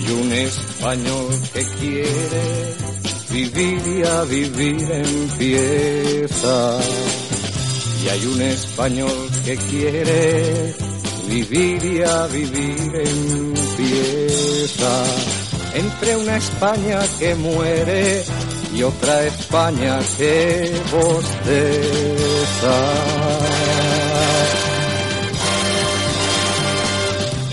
hay un español que quiere vivir y a vivir empieza. Y hay un español que quiere vivir y a vivir empieza. Entre una España que muere y otra España que bosteza.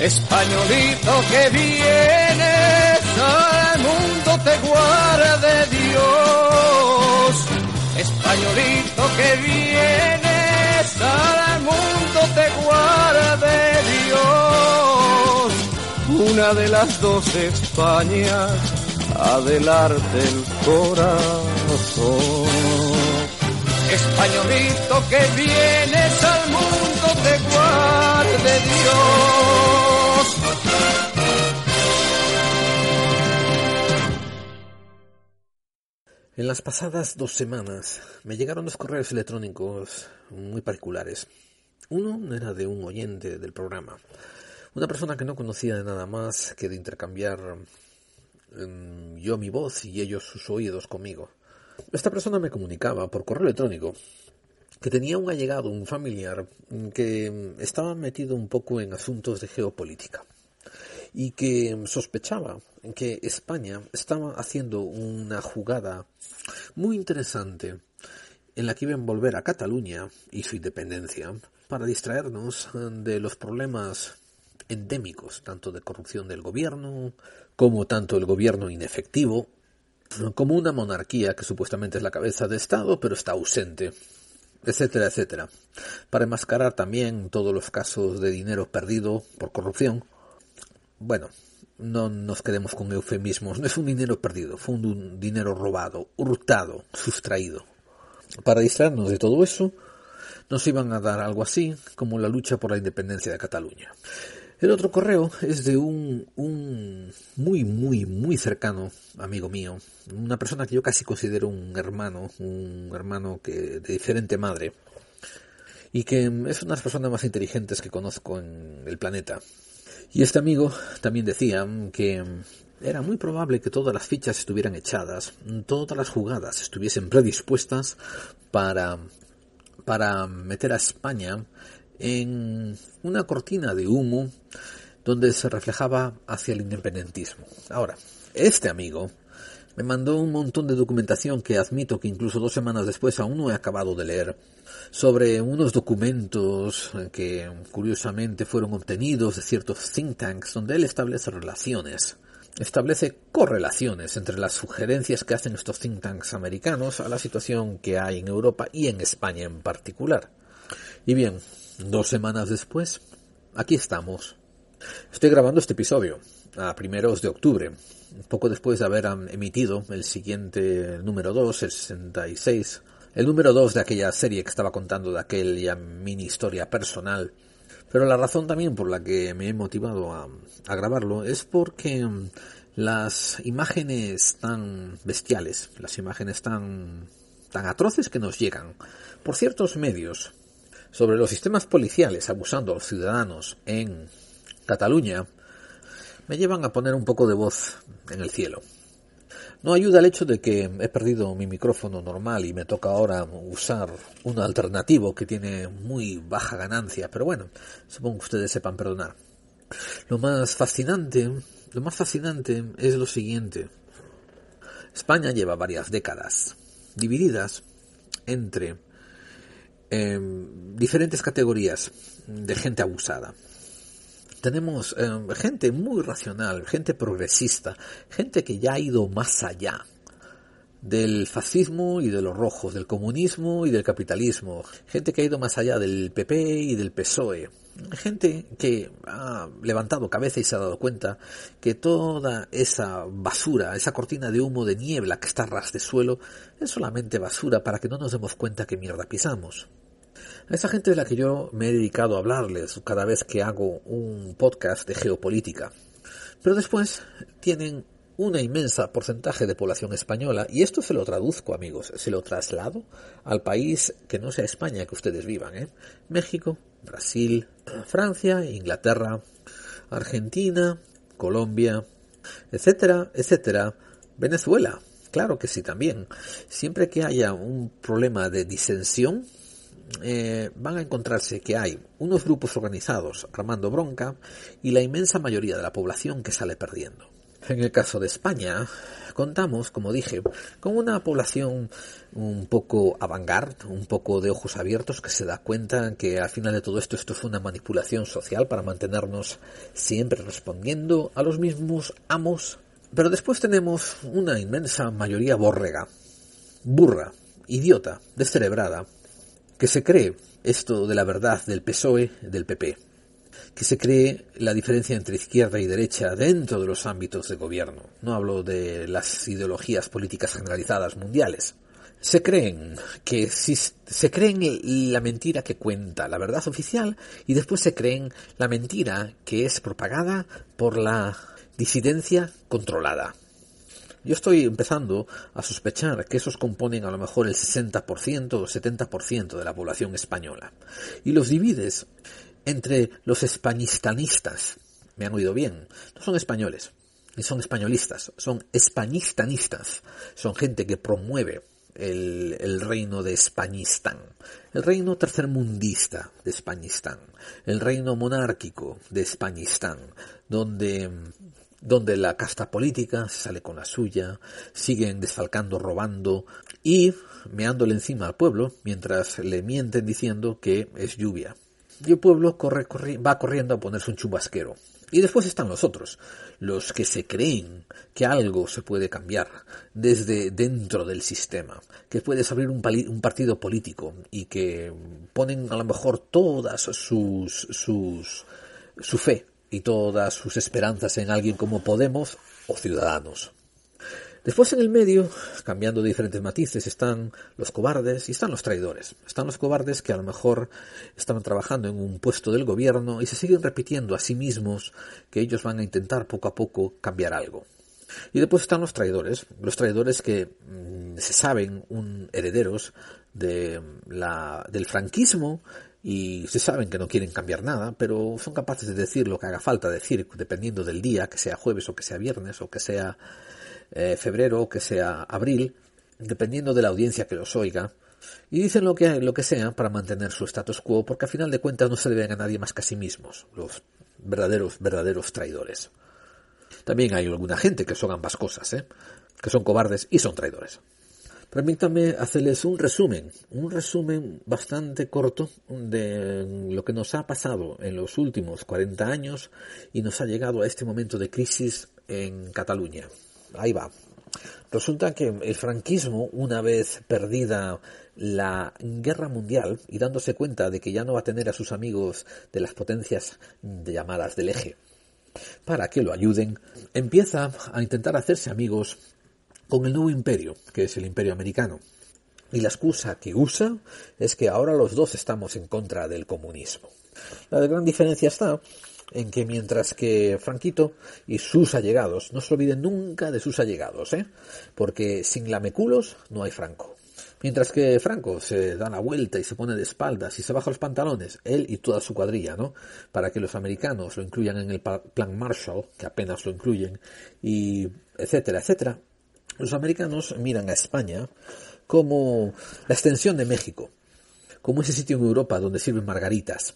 Españolito que vienes al mundo te guarde Dios. Españolito que vienes al mundo te guarde Dios. Una de las dos Españas adelante el corazón. Españolito que vienes al mundo te guarde Dios. En las pasadas dos semanas me llegaron dos correos electrónicos muy particulares. Uno era de un oyente del programa, una persona que no conocía de nada más que de intercambiar em, yo mi voz y ellos sus oídos conmigo. Esta persona me comunicaba por correo electrónico que tenía un allegado, un familiar, que estaba metido un poco en asuntos de geopolítica y que sospechaba que España estaba haciendo una jugada muy interesante en la que iba a envolver a Cataluña y su independencia para distraernos de los problemas endémicos, tanto de corrupción del gobierno, como tanto el gobierno inefectivo, como una monarquía que supuestamente es la cabeza de Estado, pero está ausente, etcétera, etcétera, para enmascarar también todos los casos de dinero perdido por corrupción. Bueno, no nos quedemos con eufemismos, no es un dinero perdido, fue un dinero robado, hurtado, sustraído. Para distraernos de todo eso, nos iban a dar algo así como la lucha por la independencia de Cataluña. El otro correo es de un, un muy, muy, muy cercano amigo mío, una persona que yo casi considero un hermano, un hermano que de diferente madre, y que es una de las personas más inteligentes que conozco en el planeta. Y este amigo también decía que era muy probable que todas las fichas estuvieran echadas, todas las jugadas estuviesen predispuestas para, para meter a España en una cortina de humo donde se reflejaba hacia el independentismo. Ahora, este amigo me mandó un montón de documentación que admito que incluso dos semanas después aún no he acabado de leer, sobre unos documentos que curiosamente fueron obtenidos de ciertos think tanks donde él establece relaciones, establece correlaciones entre las sugerencias que hacen estos think tanks americanos a la situación que hay en Europa y en España en particular. Y bien, Dos semanas después, aquí estamos. Estoy grabando este episodio a primeros de octubre, poco después de haber emitido el siguiente número 2, el 66, el número 2 de aquella serie que estaba contando de aquella mini historia personal. Pero la razón también por la que me he motivado a, a grabarlo es porque mm, las imágenes tan bestiales, las imágenes tan, tan atroces que nos llegan por ciertos medios, sobre los sistemas policiales abusando a los ciudadanos en Cataluña me llevan a poner un poco de voz en el cielo. No ayuda el hecho de que he perdido mi micrófono normal y me toca ahora usar un alternativo que tiene muy baja ganancia, pero bueno, supongo que ustedes sepan perdonar. Lo más fascinante, lo más fascinante es lo siguiente. España lleva varias décadas divididas entre Em, diferentes categorías de gente abusada. Tenemos em, gente muy racional, gente progresista, gente que ya ha ido más allá del fascismo y de los rojos, del comunismo y del capitalismo, gente que ha ido más allá del PP y del PSOE, gente que ha levantado cabeza y se ha dado cuenta que toda esa basura, esa cortina de humo de niebla que está ras de suelo, es solamente basura para que no nos demos cuenta que mierda pisamos. A esa gente es la que yo me he dedicado a hablarles cada vez que hago un podcast de geopolítica. Pero después tienen una inmensa porcentaje de población española y esto se lo traduzco amigos, se lo traslado al país que no sea España que ustedes vivan, ¿eh? México, Brasil, Francia, Inglaterra, Argentina, Colombia, etcétera, etcétera. Venezuela, claro que sí también. Siempre que haya un problema de disensión, eh, van a encontrarse que hay unos grupos organizados armando bronca y la inmensa mayoría de la población que sale perdiendo. En el caso de España, contamos, como dije, con una población un poco avant un poco de ojos abiertos, que se da cuenta que al final de todo esto esto fue una manipulación social para mantenernos siempre respondiendo a los mismos amos. Pero después tenemos una inmensa mayoría borrega, burra, idiota, descerebrada, que se cree esto de la verdad del PSOE, del PP que se cree la diferencia entre izquierda y derecha dentro de los ámbitos de gobierno. No hablo de las ideologías políticas generalizadas mundiales. Se creen que si, se creen la mentira que cuenta la verdad oficial y después se creen la mentira que es propagada por la disidencia controlada. Yo estoy empezando a sospechar que esos componen a lo mejor el 60% o 70% de la población española. Y los divides entre los españistanistas. Me han oído bien. No son españoles, ni son españolistas, son españistanistas. Son gente que promueve el, reino de Españistán, el reino tercermundista de Españistán, el reino monárquico de Españistán, donde donde la casta política sale con la suya, siguen desfalcando, robando y meándole encima al pueblo mientras le mienten diciendo que es lluvia y el pueblo corre, va corriendo a ponerse un chubasquero. Y después están los otros, los que se creen que algo se puede cambiar desde dentro del sistema, que puedes abrir un, un partido político y que ponen a lo mejor todas sus, sus, su fe y todas sus esperanzas en alguien como Podemos o Ciudadanos. Después en el medio, cambiando diferentes matices, están los cobardes y están los traidores. Están los cobardes que a lo mejor están trabajando en un puesto del gobierno y se siguen repitiendo a sí mismos que ellos van a intentar poco a poco cambiar algo. Y después están los traidores, los traidores que mm, se saben un herederos de la, del franquismo y se saben que no quieren cambiar nada, pero son capaces de decir lo que haga falta decir, dependiendo del día, que sea jueves o que sea viernes o que sea eh, febrero o que sea abril, dependiendo de la audiencia que los oiga, y dicen lo que, lo que sea para mantener su status quo, porque a final de cuentas no se deben a nadie más que a sí mismos, los verdaderos, verdaderos traidores. También hay alguna gente que son ambas cosas, ¿eh? que son cobardes y son traidores. Permítanme hacerles un resumen, un resumen bastante corto de lo que nos ha pasado en los últimos 40 años y nos ha llegado a este momento de crisis en Cataluña ahí va. Resulta que el franquismo, una vez perdida la guerra mundial y dándose cuenta de que ya no va a tener a sus amigos de las potencias llamadas del eje para que lo ayuden, empieza a intentar hacerse amigos con el nuevo imperio, que es el imperio americano. Y la excusa que usa es que ahora los dos estamos en contra del comunismo. La gran diferencia está en que mientras que Franquito y sus allegados, no se olviden nunca de sus allegados, ¿eh? porque sin lameculos no hay Franco. Mientras que Franco se da la vuelta y se pone de espaldas y se baja los pantalones, él y toda su cuadrilla, ¿no? Para que los americanos lo incluyan en el plan Marshall, que apenas lo incluyen, y etcétera, etcétera. Los americanos miran a España como la extensión de México, como ese sitio en Europa donde sirven margaritas,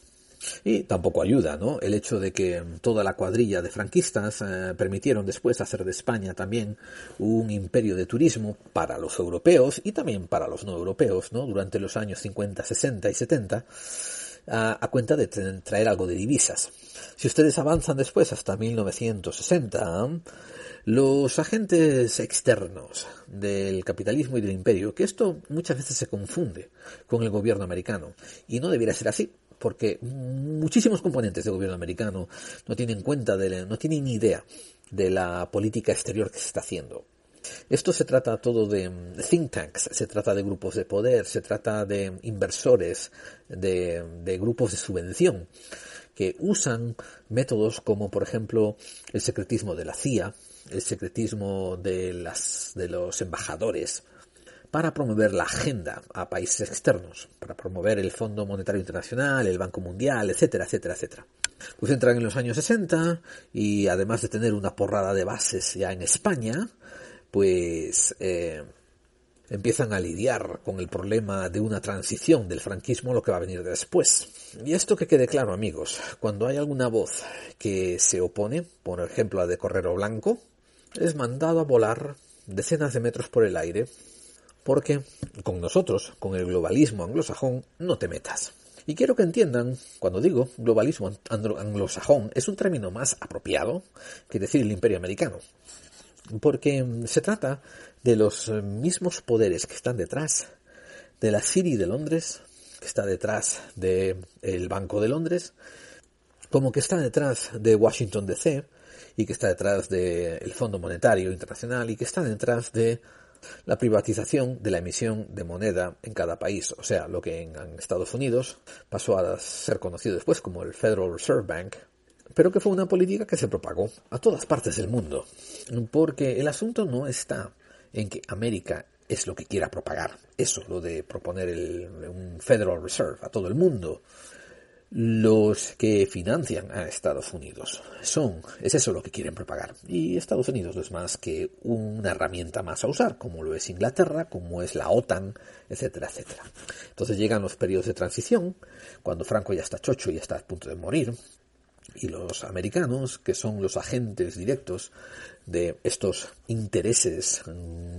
y tampoco ayuda, ¿no? El hecho de que toda la cuadrilla de franquistas eh, permitieron después hacer de España también un imperio de turismo para los europeos y también para los no europeos, ¿no? Durante los años 50, 60 y 70 a, cuenta de traer algo de divisas. Si ustedes avanzan después hasta 1960, los agentes externos del capitalismo y del imperio, que esto muchas veces se confunde con el gobierno americano, y no debiera ser así porque muchísimos componentes del gobierno americano no tienen cuenta, de, no tienen idea de la política exterior que se está haciendo. Esto se trata todo de mm, think tanks, se trata de grupos de poder, se trata de inversores, de, grupos de subvención que usan métodos como por ejemplo el secretismo de la CIA, el secretismo de, las, de los embajadores, para promover la agenda a países externos, para promover el Fondo Monetario Internacional, el Banco Mundial, etcétera, etcétera, etcétera. Pues entran en los años 60 y además de tener una porrada de bases ya en España, pues eh, empiezan a lidiar con el problema de una transición del franquismo, lo que va a venir después. Y esto que quede claro, amigos, cuando hay alguna voz que se opone, por ejemplo la de Correro Blanco, es mandado a volar decenas de metros por el aire, porque con nosotros, con el globalismo anglosajón, no te metas. Y quiero que entiendan, cuando digo globalismo anglosajón, es un término más apropiado que decir el imperio americano porque se trata de los mismos poderes que están detrás de la City de Londres, que está detrás del Banco de Londres, como que está detrás de Washington DC y que está detrás del Fondo Monetario Internacional y que está detrás de la privatización de la emisión de moneda en cada país, o sea, lo que en Estados Unidos pasó a ser conocido después como el Federal Reserve Bank, pero que fue una política que se propagó a todas partes del mundo, porque el asunto no está en que América es lo que quiera propagar, eso, lo de proponer un Federal Reserve a todo el mundo. Los que financian a Estados Unidos son, es eso lo que quieren propagar. Y Estados Unidos no es más que una herramienta más a usar, como lo es Inglaterra, como es la OTAN, etcétera, etcétera. Entonces llegan los periodos de transición, cuando Franco ya está chocho y está a punto de morir, y los americanos, que son los agentes directos de estos intereses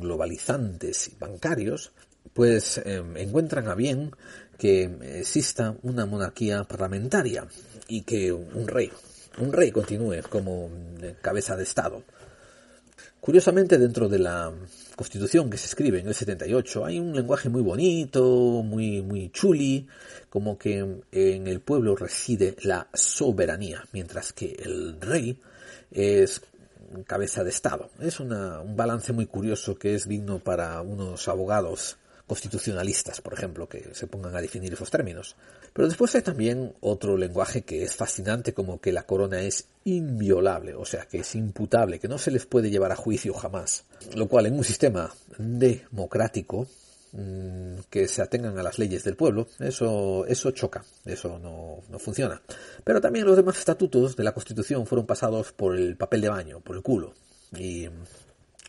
globalizantes y bancarios, pues em, encuentran a bien que exista una monarquía parlamentaria y que un rey, un rey continúe como cabeza de Estado. Curiosamente, dentro de la constitución que se escribe en el 78 hay un lenguaje muy bonito, muy, muy chuli, como que en el pueblo reside la soberanía, mientras que el rey es cabeza de Estado. Es un balance muy curioso que es digno para unos abogados constitucionalistas, por ejemplo, que se pongan a definir esos términos. Pero después hay también otro lenguaje que es fascinante, como que la corona es inviolable, o sea, que es imputable, que no se les puede llevar a juicio jamás. Lo cual en un sistema democrático Mm, que se atengan a las leyes del pueblo, eso, eso choca, eso no, no, funciona. Pero también los demás estatutos de la Constitución fueron pasados por el papel de baño, por el culo. Y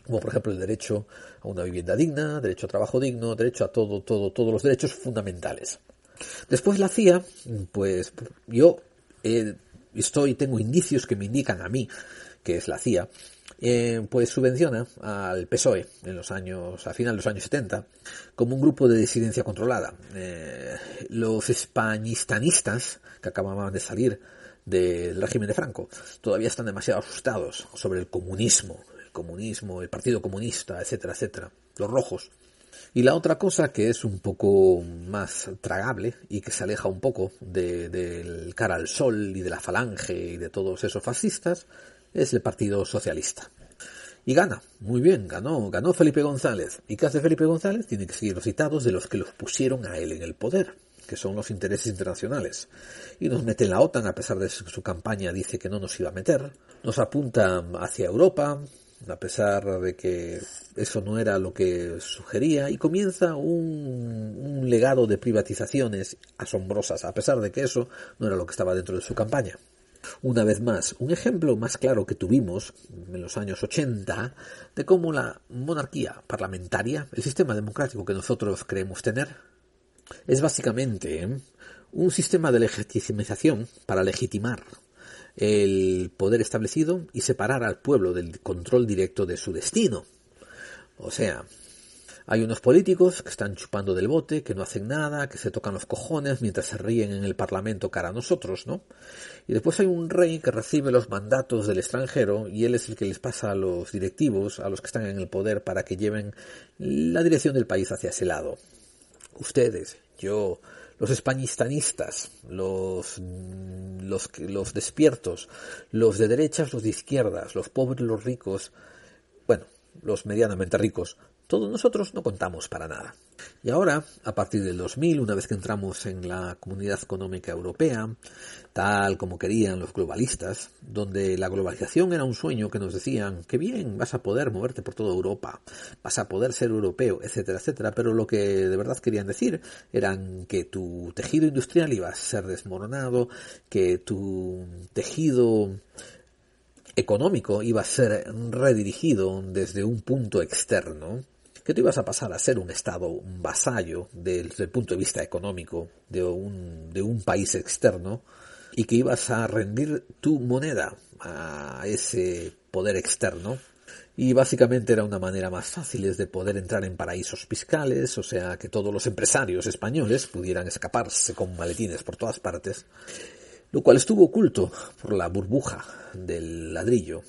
como por ejemplo el derecho a una vivienda digna, derecho a trabajo digno, derecho a todo, todo, todos los derechos fundamentales. Después la CIA, pues yo estoy, tengo indicios que me indican a mí que es la CIA, eh, pues subvenciona al PSOE en los años, a final de los años 70, como un grupo de disidencia controlada. Eh, los españistanistas que acababan de salir del régimen de Franco todavía están demasiado asustados sobre el comunismo, comunismo, el Partido Comunista, etcétera, etcétera, los rojos. Y la otra cosa que es un poco más tragable y que se aleja un poco del cara al sol y de la falange y de todos esos fascistas es el Partido Socialista. Y gana, muy bien, ganó, ganó Felipe González. ¿Y qué hace Felipe González? Tiene que seguir los citados de los que los pusieron a él en el poder, que son los intereses internacionales. Y nos mete en la OTAN, a pesar de que su campaña dice que no nos iba a meter. Nos apunta hacia Europa, a pesar de que eso no era lo que sugería, y comienza un, un legado de privatizaciones asombrosas, a pesar de que eso no era lo que estaba dentro de su campaña. Una vez más, un ejemplo más claro que tuvimos en los años 80 de cómo la monarquía parlamentaria, el sistema democrático que nosotros creemos tener, es básicamente un sistema de legitimización para legitimar el poder establecido y separar al pueblo del control directo de su destino. O sea, hay unos políticos que están chupando del bote, que no hacen nada, que se tocan los cojones mientras se ríen en el Parlamento cara a nosotros, ¿no? Y después hay un rey que recibe los mandatos del extranjero y él es el que les pasa a los directivos, a los que están en el poder, para que lleven la dirección del país hacia ese lado. Ustedes, yo, los españistanistas, los, los, los despiertos, los de derechas, los de izquierdas, los pobres, los ricos, bueno, los medianamente ricos, Todos nosotros no contamos para nada. Y ahora, a partir del 2000, una vez que entramos en la Comunidad Económica Europea, tal como querían los globalistas, donde la globalización era un sueño que nos decían que bien, vas a poder moverte por toda Europa, vas a poder ser europeo, etcétera, etcétera, pero lo que de verdad querían decir eran que tu tejido industrial iba a ser desmoronado, que tu tejido económico iba a ser redirigido desde un punto externo, que tú ibas a pasar a ser un Estado, un vasallo desde el punto de vista económico de un, de un país externo y que ibas a rendir tu moneda a ese poder externo. Y básicamente era una manera más fácil de poder entrar en paraísos fiscales, o sea, que todos los empresarios españoles pudieran escaparse con maletines por todas partes, lo cual estuvo oculto por la burbuja del ladrillo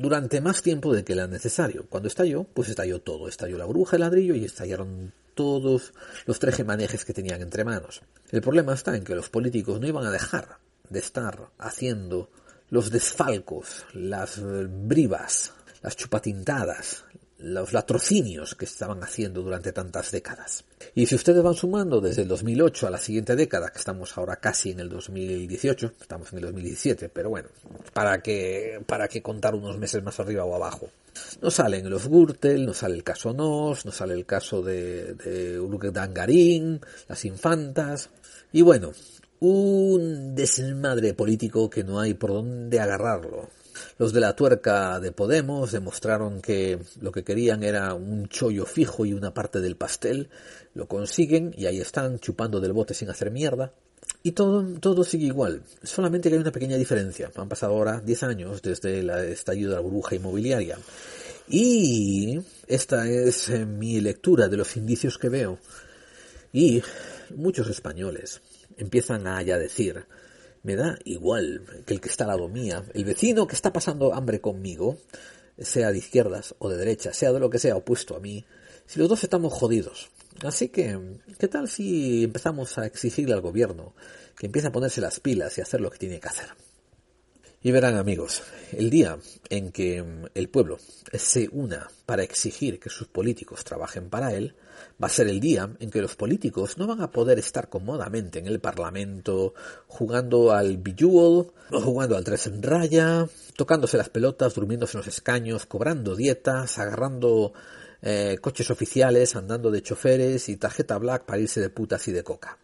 durante más tiempo de que era necesario. Cuando estalló, pues estalló todo. Estalló la bruja de ladrillo y estallaron todos los trejemanejes que tenían entre manos. El problema está en que los políticos no iban a dejar de estar haciendo los desfalcos, las brivas, las chupatintadas, los latrocinios que estaban haciendo durante tantas décadas. Y si ustedes van sumando desde el 2008 a la siguiente década, que estamos ahora casi en el 2018, estamos en el 2017, pero bueno, para que, para que contar unos meses más arriba o abajo. No salen los Gürtel, no sale el caso Nos, no sale el caso de, de Dangarín, las infantas, y bueno, un desmadre político que no hay por dónde agarrarlo. Los de la tuerca de Podemos demostraron que lo que querían era un chollo fijo y una parte del pastel. Lo consiguen y ahí están chupando del bote sin hacer mierda. Y todo, todo sigue igual, solamente que hay una pequeña diferencia. Han pasado ahora 10 años desde el estallido de la burbuja inmobiliaria. Y esta es eh, mi lectura de los indicios que veo. Y muchos españoles empiezan a ya decir, me da igual que el que está al lado mía, el vecino que está pasando hambre conmigo, sea de izquierdas o de derechas, sea de lo que sea opuesto a mí, si los dos estamos jodidos. Así que, ¿qué tal si empezamos a exigirle al gobierno que empiece a ponerse las pilas y hacer lo que tiene que hacer? Y verán amigos, el día en que el pueblo se una para exigir que sus políticos trabajen para él, va a ser el día en que los políticos no van a poder estar cómodamente en el Parlamento jugando al Bejewel, jugando al tres en raya, tocándose las pelotas, durmiéndose en los escaños, cobrando dietas, agarrando eh, coches oficiales, andando de choferes y tarjeta black para irse de putas y de coca.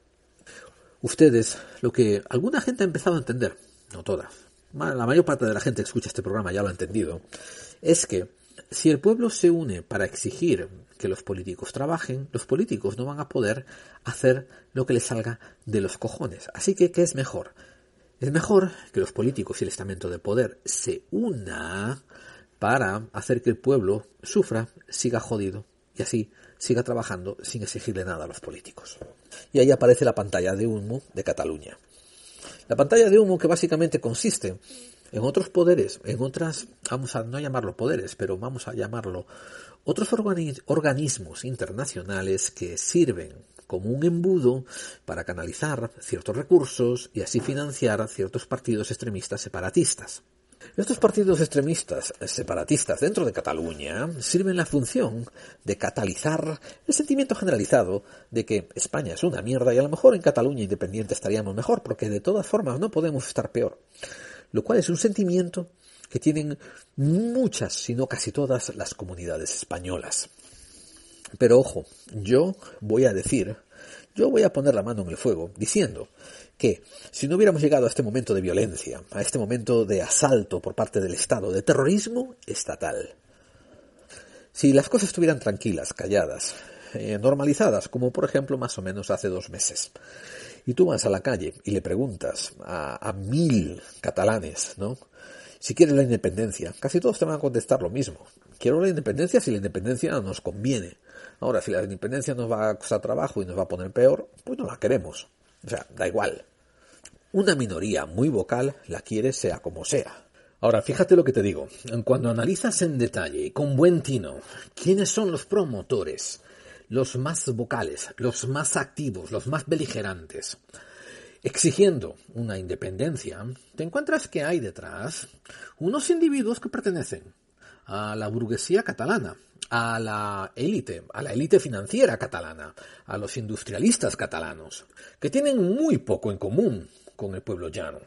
Ustedes, lo que alguna gente ha empezado a entender, no todas, la mayor parte de la gente que escucha este programa ya lo ha entendido, es que si el pueblo se une para exigir que los políticos trabajen, los políticos no van a poder hacer lo que les salga de los cojones. Así que, ¿qué es mejor? Es mejor que los políticos y el estamento de poder se una para hacer que el pueblo sufra, siga jodido y así siga trabajando sin exigirle nada a los políticos. Y ahí aparece la pantalla de humo de Cataluña. La pantalla de humo que básicamente consiste en otros poderes, en otras, vamos a no llamarlo poderes, pero vamos a llamarlo otros organismos internacionales que sirven como un embudo para canalizar ciertos recursos y así financiar ciertos partidos extremistas separatistas. Estos partidos extremistas separatistas dentro de Cataluña sirven la función de catalizar el sentimiento generalizado de que España es una mierda y a lo mejor en Cataluña independiente estaríamos mejor, porque de todas formas no podemos estar peor. Lo cual es un sentimiento que tienen muchas, si no casi todas, las comunidades españolas. Pero ojo, yo voy a decir, yo voy a poner la mano en el fuego diciendo que si no hubiéramos llegado a este momento de violencia, a este momento de asalto por parte del Estado, de terrorismo estatal, si las cosas estuvieran tranquilas, calladas, eh, normalizadas, como por ejemplo más o menos hace dos meses, y tú vas a la calle y le preguntas a, a mil catalanes, ¿no? Si quieres la independencia, casi todos te van a contestar lo mismo. Quiero la independencia si la independencia nos conviene. Ahora, si la independencia nos va a costar trabajo y nos va a poner peor, pues no la queremos. O sea, da igual. Una minoría muy vocal la quiere sea como sea. Ahora, fíjate lo que te digo. Cuando analizas en detalle y con buen tino quiénes son los promotores, los más vocales, los más activos, los más beligerantes, exigiendo una independencia, te encuentras que hay detrás unos individuos que pertenecen a la burguesía catalana, a la élite, a la élite financiera catalana, a los industrialistas catalanos, que tienen muy poco en común con el pueblo llano.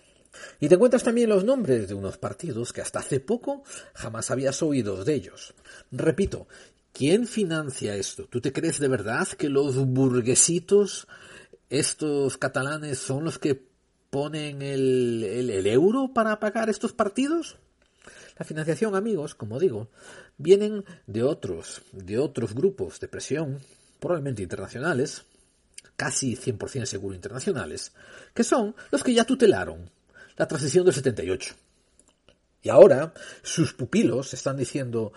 Y te encuentras también los nombres de unos partidos que hasta hace poco jamás habías oído de ellos. Repito, ¿quién financia esto? ¿Tú te crees de verdad que los burguesitos, estos catalanes, son los que ponen el, euro para pagar estos partidos? La financiación, amigos, como digo, vienen de otros, de otros grupos de presión, probablemente internacionales, casi 100% seguro internacionales, que son los que ya tutelaron la transición del 78. Y ahora sus pupilos están diciendo,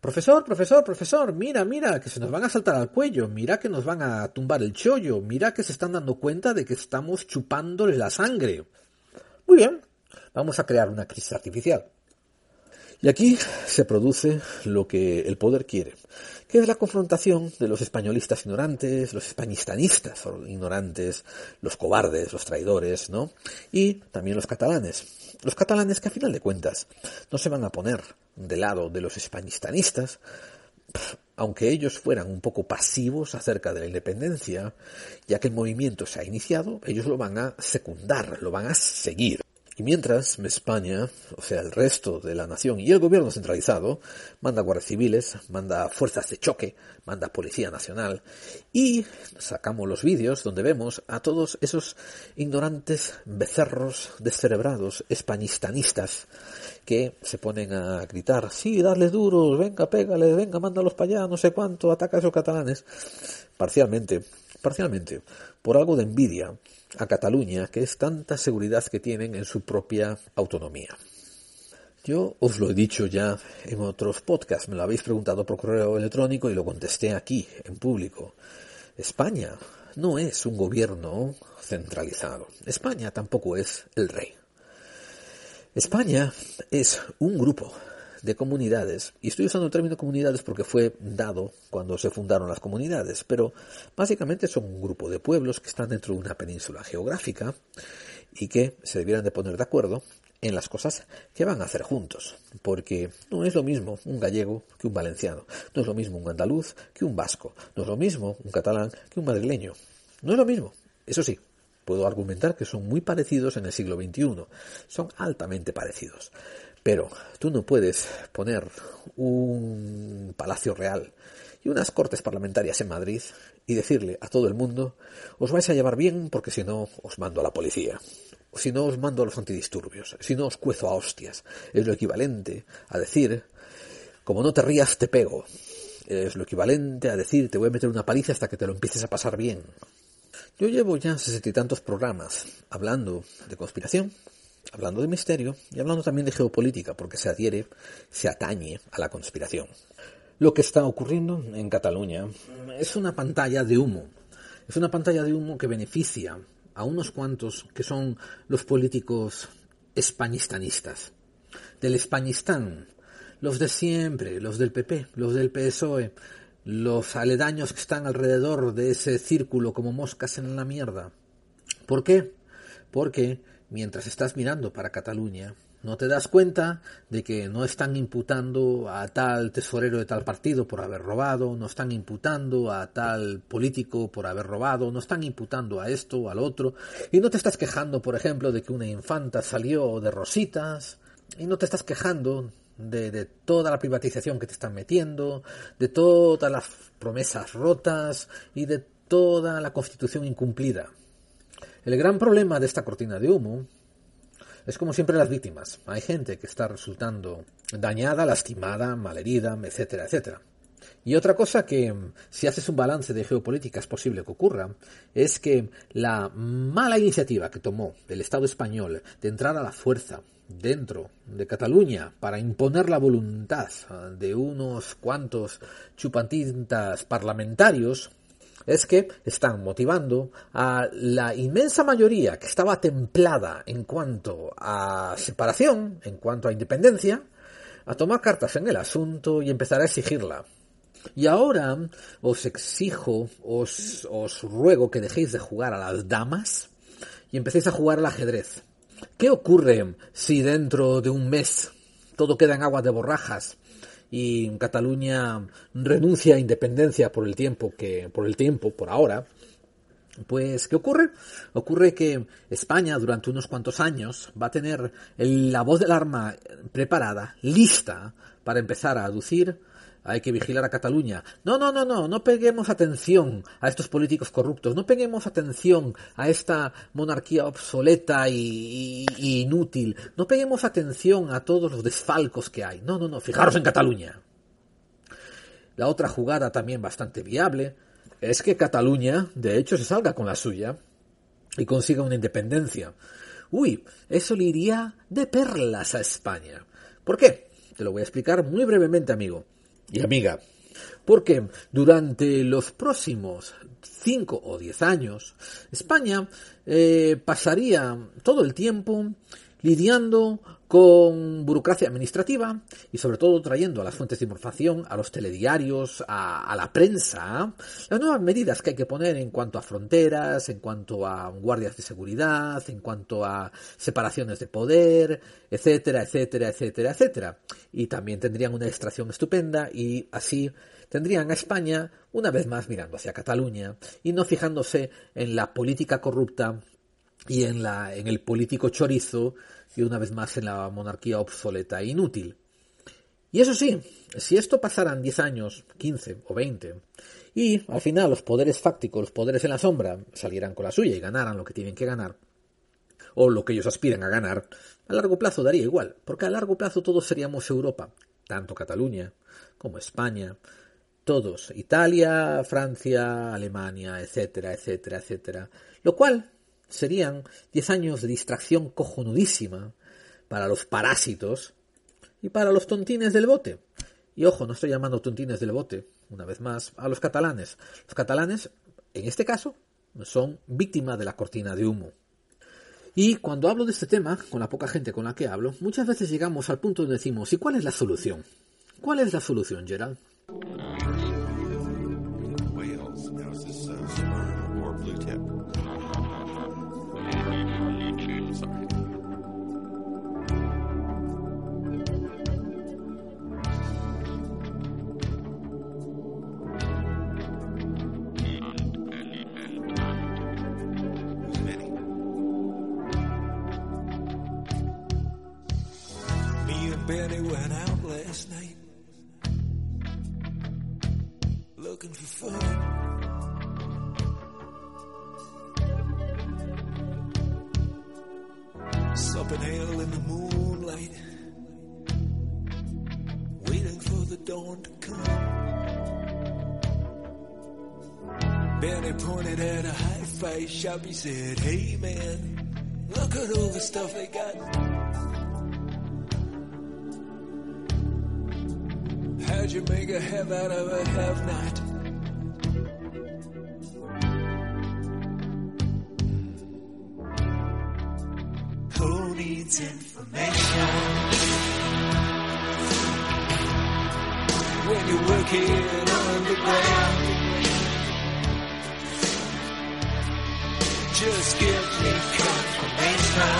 profesor, profesor, profesor, mira, mira, que se nos van a saltar al cuello, mira que nos van a tumbar el chollo, mira que se están dando cuenta de que estamos chupándole la sangre. Muy bien, vamos a crear una crisis artificial. Y aquí se produce lo que el poder quiere, que es la confrontación de los españolistas ignorantes, los españistanistas ignorantes, los cobardes, los traidores, ¿no? Y también los catalanes. Los catalanes que a final de cuentas no se van a poner de lado de los españistanistas, aunque ellos fueran un poco pasivos acerca de la independencia, ya que el movimiento se ha iniciado, ellos lo van a secundar, lo van a seguir. Y mientras España, o sea, el resto de la nación y el gobierno centralizado, manda guardias civiles, manda fuerzas de choque, manda policía nacional y sacamos los vídeos donde vemos a todos esos ignorantes becerros descerebrados españistanistas que se ponen a gritar, sí, dale duros, venga, pégale, venga, mándalos para allá, no sé cuánto, ataca a esos catalanes, parcialmente, parcialmente, por algo de envidia a Cataluña, que es tanta seguridad que tienen en su propia autonomía. Yo os lo he dicho ya en otros podcasts, me lo habéis preguntado por correo electrónico y lo contesté aquí, en público. España no es un gobierno centralizado. España tampoco es el rey. España es un grupo de comunidades, y estoy usando el término comunidades porque fue dado cuando se fundaron las comunidades, pero básicamente son un grupo de pueblos que están dentro de una península geográfica y que se debieran de poner de acuerdo en las cosas que van a hacer juntos, porque no es lo mismo un gallego que un valenciano, no es lo mismo un andaluz que un vasco, no es lo mismo un catalán que un madrileño, no es lo mismo, eso sí, puedo argumentar que son muy parecidos en el siglo XXI, son altamente parecidos. Pero tú no puedes poner un palacio real y unas cortes parlamentarias en Madrid y decirle a todo el mundo, os vais a llevar bien porque si no os mando a la policía, si no os mando a los antidisturbios, si no os cuezo a hostias. Es lo equivalente a decir, como no te rías, te pego. Es lo equivalente a decir, te voy a meter una paliza hasta que te lo empieces a pasar bien. Yo llevo ya sesenta y tantos programas hablando de conspiración, hablando de misterio y hablando también de geopolítica, porque se adhiere, se atañe a la conspiración. Lo que está ocurriendo en Cataluña es una pantalla de humo. Es una pantalla de humo que beneficia a unos cuantos que son los políticos españistanistas. Del Españistán, los de siempre, los del PP, los del PSOE, los aledaños que están alrededor de ese círculo como moscas en la mierda. ¿Por qué? Porque mientras estás mirando para Cataluña, no te das cuenta de que no están imputando a tal tesorero de tal partido por haber robado, no están imputando a tal político por haber robado, no están imputando a esto al otro, y no te estás quejando, por ejemplo, de que una infanta salió de rositas, y no te estás quejando de toda la privatización que te están metiendo, de todas las promesas rotas y de toda la constitución incumplida. El gran problema de esta cortina de humo es como siempre las víctimas. Hay gente que está resultando dañada, lastimada, malherida, etcétera, etcétera. Y otra cosa que, si haces un balance de geopolítica, es posible que ocurra, es que la mala iniciativa que tomó el Estado español de entrar a la fuerza dentro de Cataluña para imponer la voluntad de unos cuantos chupantintas parlamentarios es que están motivando a la inmensa mayoría que estaba templada en cuanto a separación, en cuanto a independencia, a tomar cartas en el asunto y empezar a exigirla. Y ahora os exijo, os, os ruego que dejéis de jugar a las damas y empecéis a jugar al ajedrez. ¿Qué ocurre si dentro de un mes todo queda en agua de borrajas y Cataluña renuncia a independencia por el tiempo que por el tiempo por ahora pues, ¿qué ocurre? Ocurre que España durante unos cuantos años va a tener la voz del arma preparada, lista, para empezar a aducir hay que vigilar a Cataluña. No, no, no, no, no peguemos atención a estos políticos corruptos, no peguemos atención a esta monarquía obsoleta y, inútil, no peguemos atención a todos los desfalcos que hay. No, no, no, fijaros en Cataluña. La otra jugada también bastante viable es que Cataluña, de hecho, se salga con la suya y consiga una independencia. Uy, eso le iría de perlas a España. ¿Por qué? Te lo voy a explicar muy brevemente, amigo y amiga. Porque durante los próximos cinco o diez años, España eh, pasaría todo el tiempo lidiando con burocracia administrativa y sobre todo trayendo a las fuentes de información, a los telediarios, a, la prensa, las nuevas medidas que hay que poner en cuanto a fronteras, en cuanto a guardias de seguridad, en cuanto a separaciones de poder, etcétera, etcétera, etcétera, etcétera. Y también tendrían una extracción estupenda y así tendrían a España una vez más mirando hacia Cataluña y no fijándose en la política corrupta y en, la, en el político chorizo y una vez más en la monarquía obsoleta e inútil. Y eso sí, si esto pasaran 10 años, 15 o 20, y al final los poderes fácticos, los poderes en la sombra, salieran con la suya y ganaran lo que tienen que ganar, o lo que ellos aspiran a ganar, a largo plazo daría igual, porque a largo plazo todos seríamos Europa, tanto Cataluña como España, todos, Italia, Francia, Alemania, etcétera, etcétera, etcétera, lo cual serían 10 años de distracción cojonudísima para los parásitos y para los tontines del bote. Y ojo, no estoy llamando tontines del bote, una vez más, a los catalanes. Los catalanes, en este caso, son víctimas de la cortina de humo. Y cuando hablo de este tema, con la poca gente con la que hablo, muchas veces llegamos al punto donde decimos, ¿y cuál es la solución? ¿Cuál es la solución, Gerald? Shop, he said, Hey man, look at all the stuff they got. How'd you make a have out of a have not? Who needs information? When you're working underground. Just give me confirmation.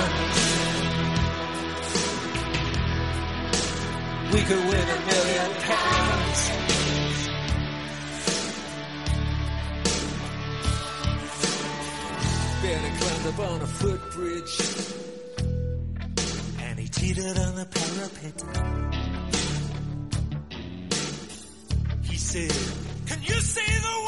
We could win a million pounds. Barely climbed up on a footbridge. And he teetered on the parapet. He said, Can you see the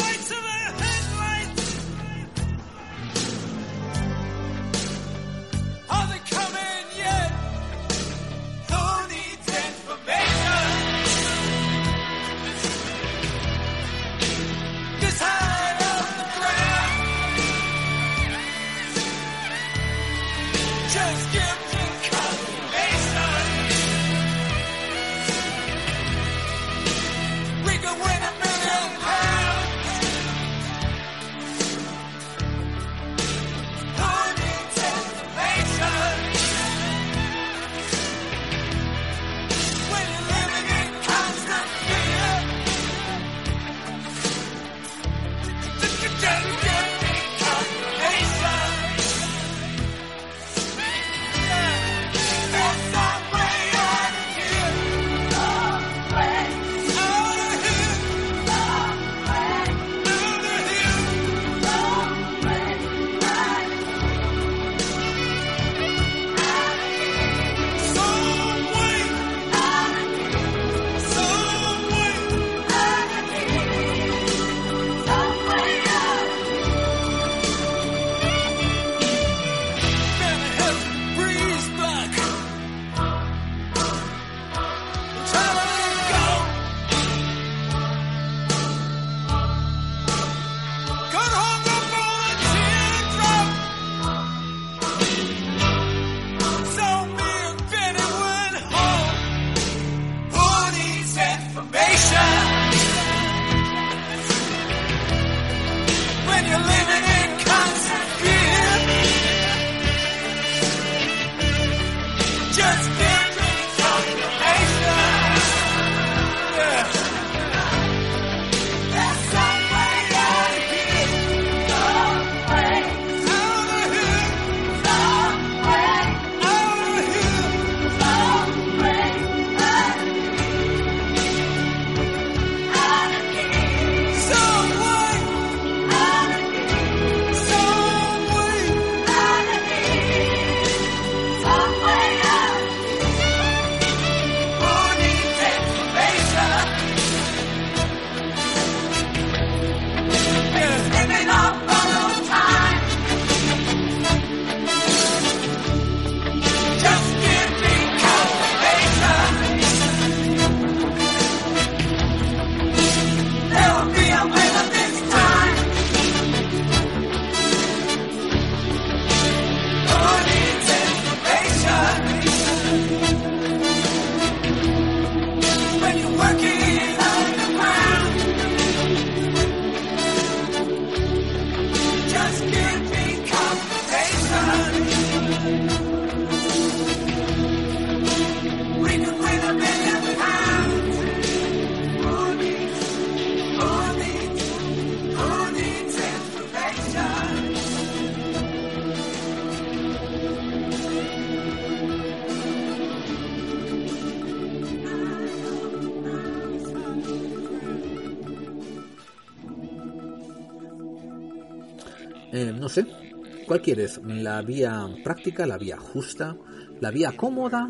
¿cuál quieres? ¿La vía práctica, la vía justa, la vía cómoda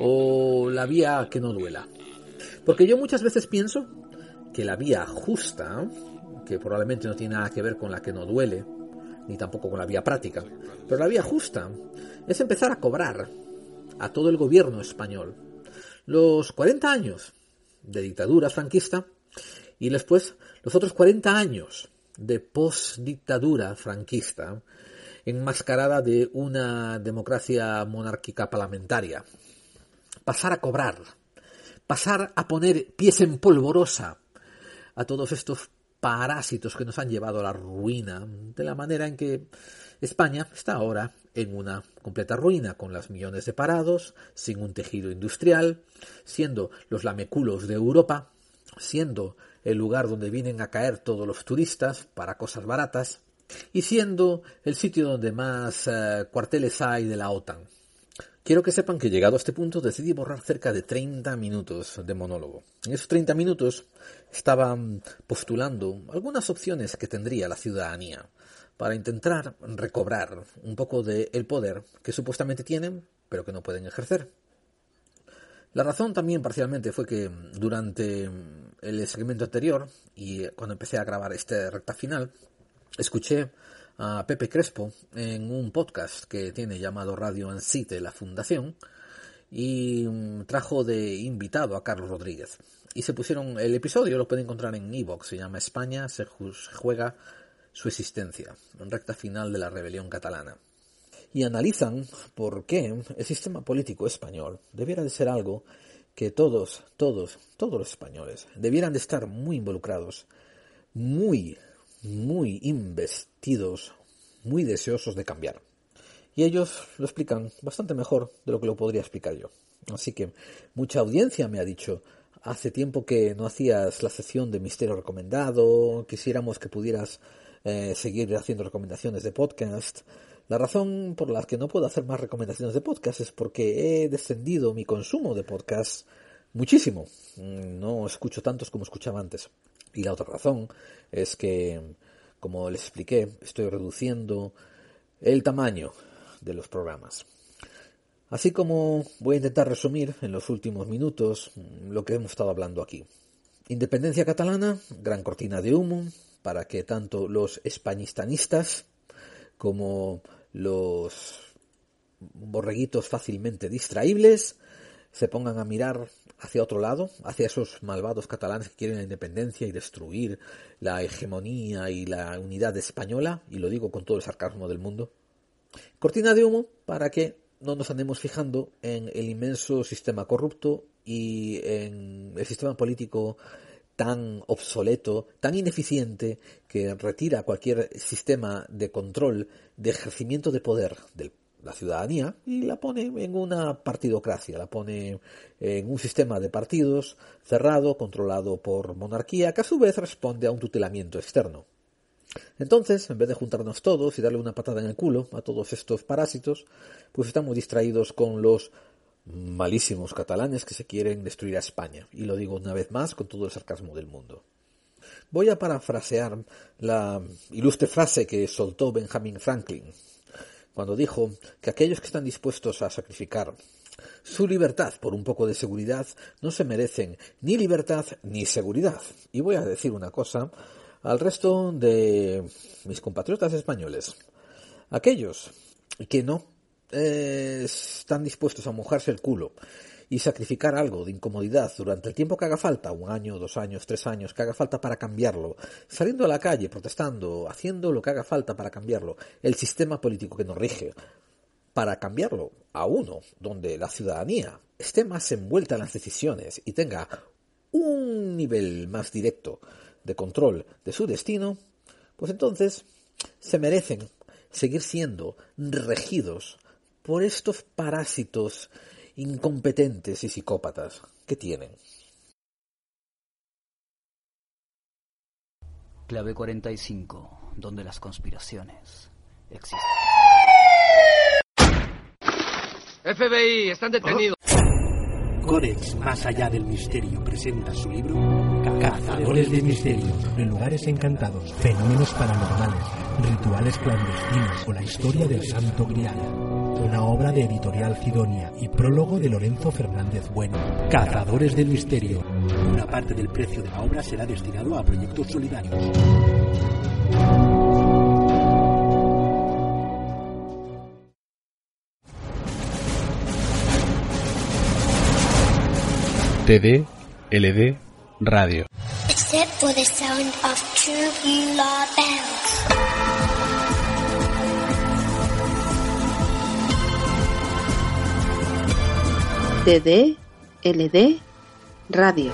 o la vía que no duela? Porque yo muchas veces pienso que la vía justa, que probablemente no tiene nada que ver con la que no duele, ni tampoco con la vía práctica, pero la vía justa es empezar a cobrar a todo el gobierno español los 40 años de dictadura franquista y después los otros 40 años de postdictadura franquista enmascarada de una democracia monárquica parlamentaria. Pasar a cobrar, pasar a poner pies en polvorosa a todos estos parásitos que nos han llevado a la ruina, de la manera en que España está ahora en una completa ruina, con las millones de parados, sin un tejido industrial, siendo los lameculos de Europa, siendo el lugar donde vienen a caer todos los turistas para cosas baratas, y siendo el sitio donde más eh, cuarteles hay de la OTAN. Quiero que sepan que llegado a este punto decidí borrar cerca de 30 minutos de monólogo. En esos 30 minutos estaba postulando algunas opciones que tendría la ciudadanía para intentar recobrar un poco del poder que supuestamente tienen, pero que no pueden ejercer. La razón también parcialmente fue que durante el segmento anterior y cuando empecé a grabar este recta final, escuché a Pepe Crespo en un podcast que tiene llamado Radio Ansite, la Fundación, y mm, trajo de invitado a Carlos Rodríguez. Y se pusieron, el episodio lo pueden encontrar en Evox, se llama España se juega su existencia, en recta final de la rebelión catalana. Y analizan por qué el sistema político español debiera de ser algo que todos, todos, todos los españoles debieran de estar muy involucrados, muy muy investidos, muy deseosos de cambiar. Y ellos lo explican bastante mejor de lo que lo podría explicar yo. Así que mucha audiencia me ha dicho, hace tiempo que no hacías la sección de misterio recomendado, quisiéramos que pudieras eh, seguir haciendo recomendaciones de podcast. La razón por la que no puedo hacer más recomendaciones de podcast es porque he descendido mi consumo de podcast muchísimo. No escucho tantos como escuchaba antes. Y la otra razón es que, como les expliqué, estoy reduciendo el tamaño de los programas. Así como voy a intentar resumir en los últimos minutos lo que hemos estado hablando aquí. Independencia catalana, gran cortina de humo, para que tanto los españistanistas como los borreguitos fácilmente distraíbles se pongan a mirar hacia otro lado, hacia esos malvados catalanes que quieren la independencia y destruir la hegemonía y la unidad española, y lo digo con todo el sarcasmo del mundo. Cortina de humo para que no nos andemos fijando en el inmenso sistema corrupto y en el sistema político tan obsoleto, tan ineficiente, que retira cualquier sistema de control, de ejercimiento de poder del la ciudadanía y la pone en una partidocracia, la pone en un sistema de partidos cerrado, controlado por monarquía, que a su vez responde a un tutelamiento externo. Entonces, en vez de juntarnos todos y darle una patada en el culo a todos estos parásitos, pues estamos distraídos con los malísimos catalanes que se quieren destruir a España. Y lo digo una vez más con todo el sarcasmo del mundo. Voy a parafrasear la ilustre frase que soltó Benjamin Franklin, cuando dijo que aquellos que están dispuestos a sacrificar su libertad por un poco de seguridad no se merecen ni libertad ni seguridad. Y voy a decir una cosa al resto de mis compatriotas españoles. Aquellos que no eh, están dispuestos a mojarse el culo y sacrificar algo de incomodidad durante el tiempo que haga falta, un año, dos años, tres años, que haga falta para cambiarlo, saliendo a la calle, protestando, haciendo lo que haga falta para cambiarlo, el sistema político que nos rige, para cambiarlo a uno donde la ciudadanía esté más envuelta en las decisiones y tenga un nivel más directo de control de su destino, pues entonces se merecen seguir siendo regidos por estos parásitos incompetentes y psicópatas que tienen. Clave 45, donde las conspiraciones existen. FBI, están detenidos. Codex Más Allá del Misterio presenta su libro Cazadores de Misterio. de lugares encantados, fenómenos paranormales, rituales clandestinos o la historia del Santo Grial. Una obra de editorial Sidonia y prólogo de Lorenzo Fernández Bueno. Cazadores del Misterio. Una parte del precio de la obra será destinado a proyectos solidarios. TD, LD, radio. except for the sound of true bells. TD, LD, radio.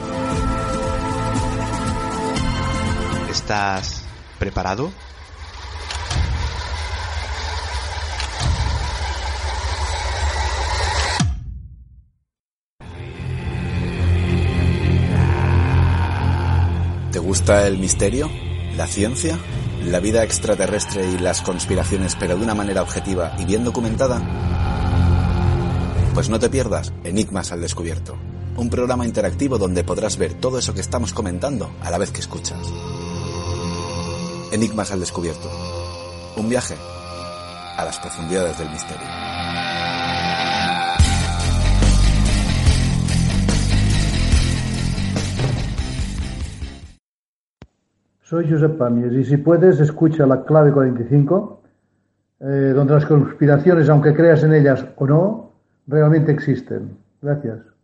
¿Estás preparado? ¿Te gusta el misterio? ¿La ciencia? ¿La vida extraterrestre y las conspiraciones pero de una manera objetiva y bien documentada? Pues no te pierdas Enigmas al Descubierto, un programa interactivo donde podrás ver todo eso que estamos comentando a la vez que escuchas. Enigmas al Descubierto, un viaje a las profundidades del misterio. Soy Josep Pamies y si puedes escucha la clave 45, eh, donde las conspiraciones, aunque creas en ellas o no, realmente existen. Gracias.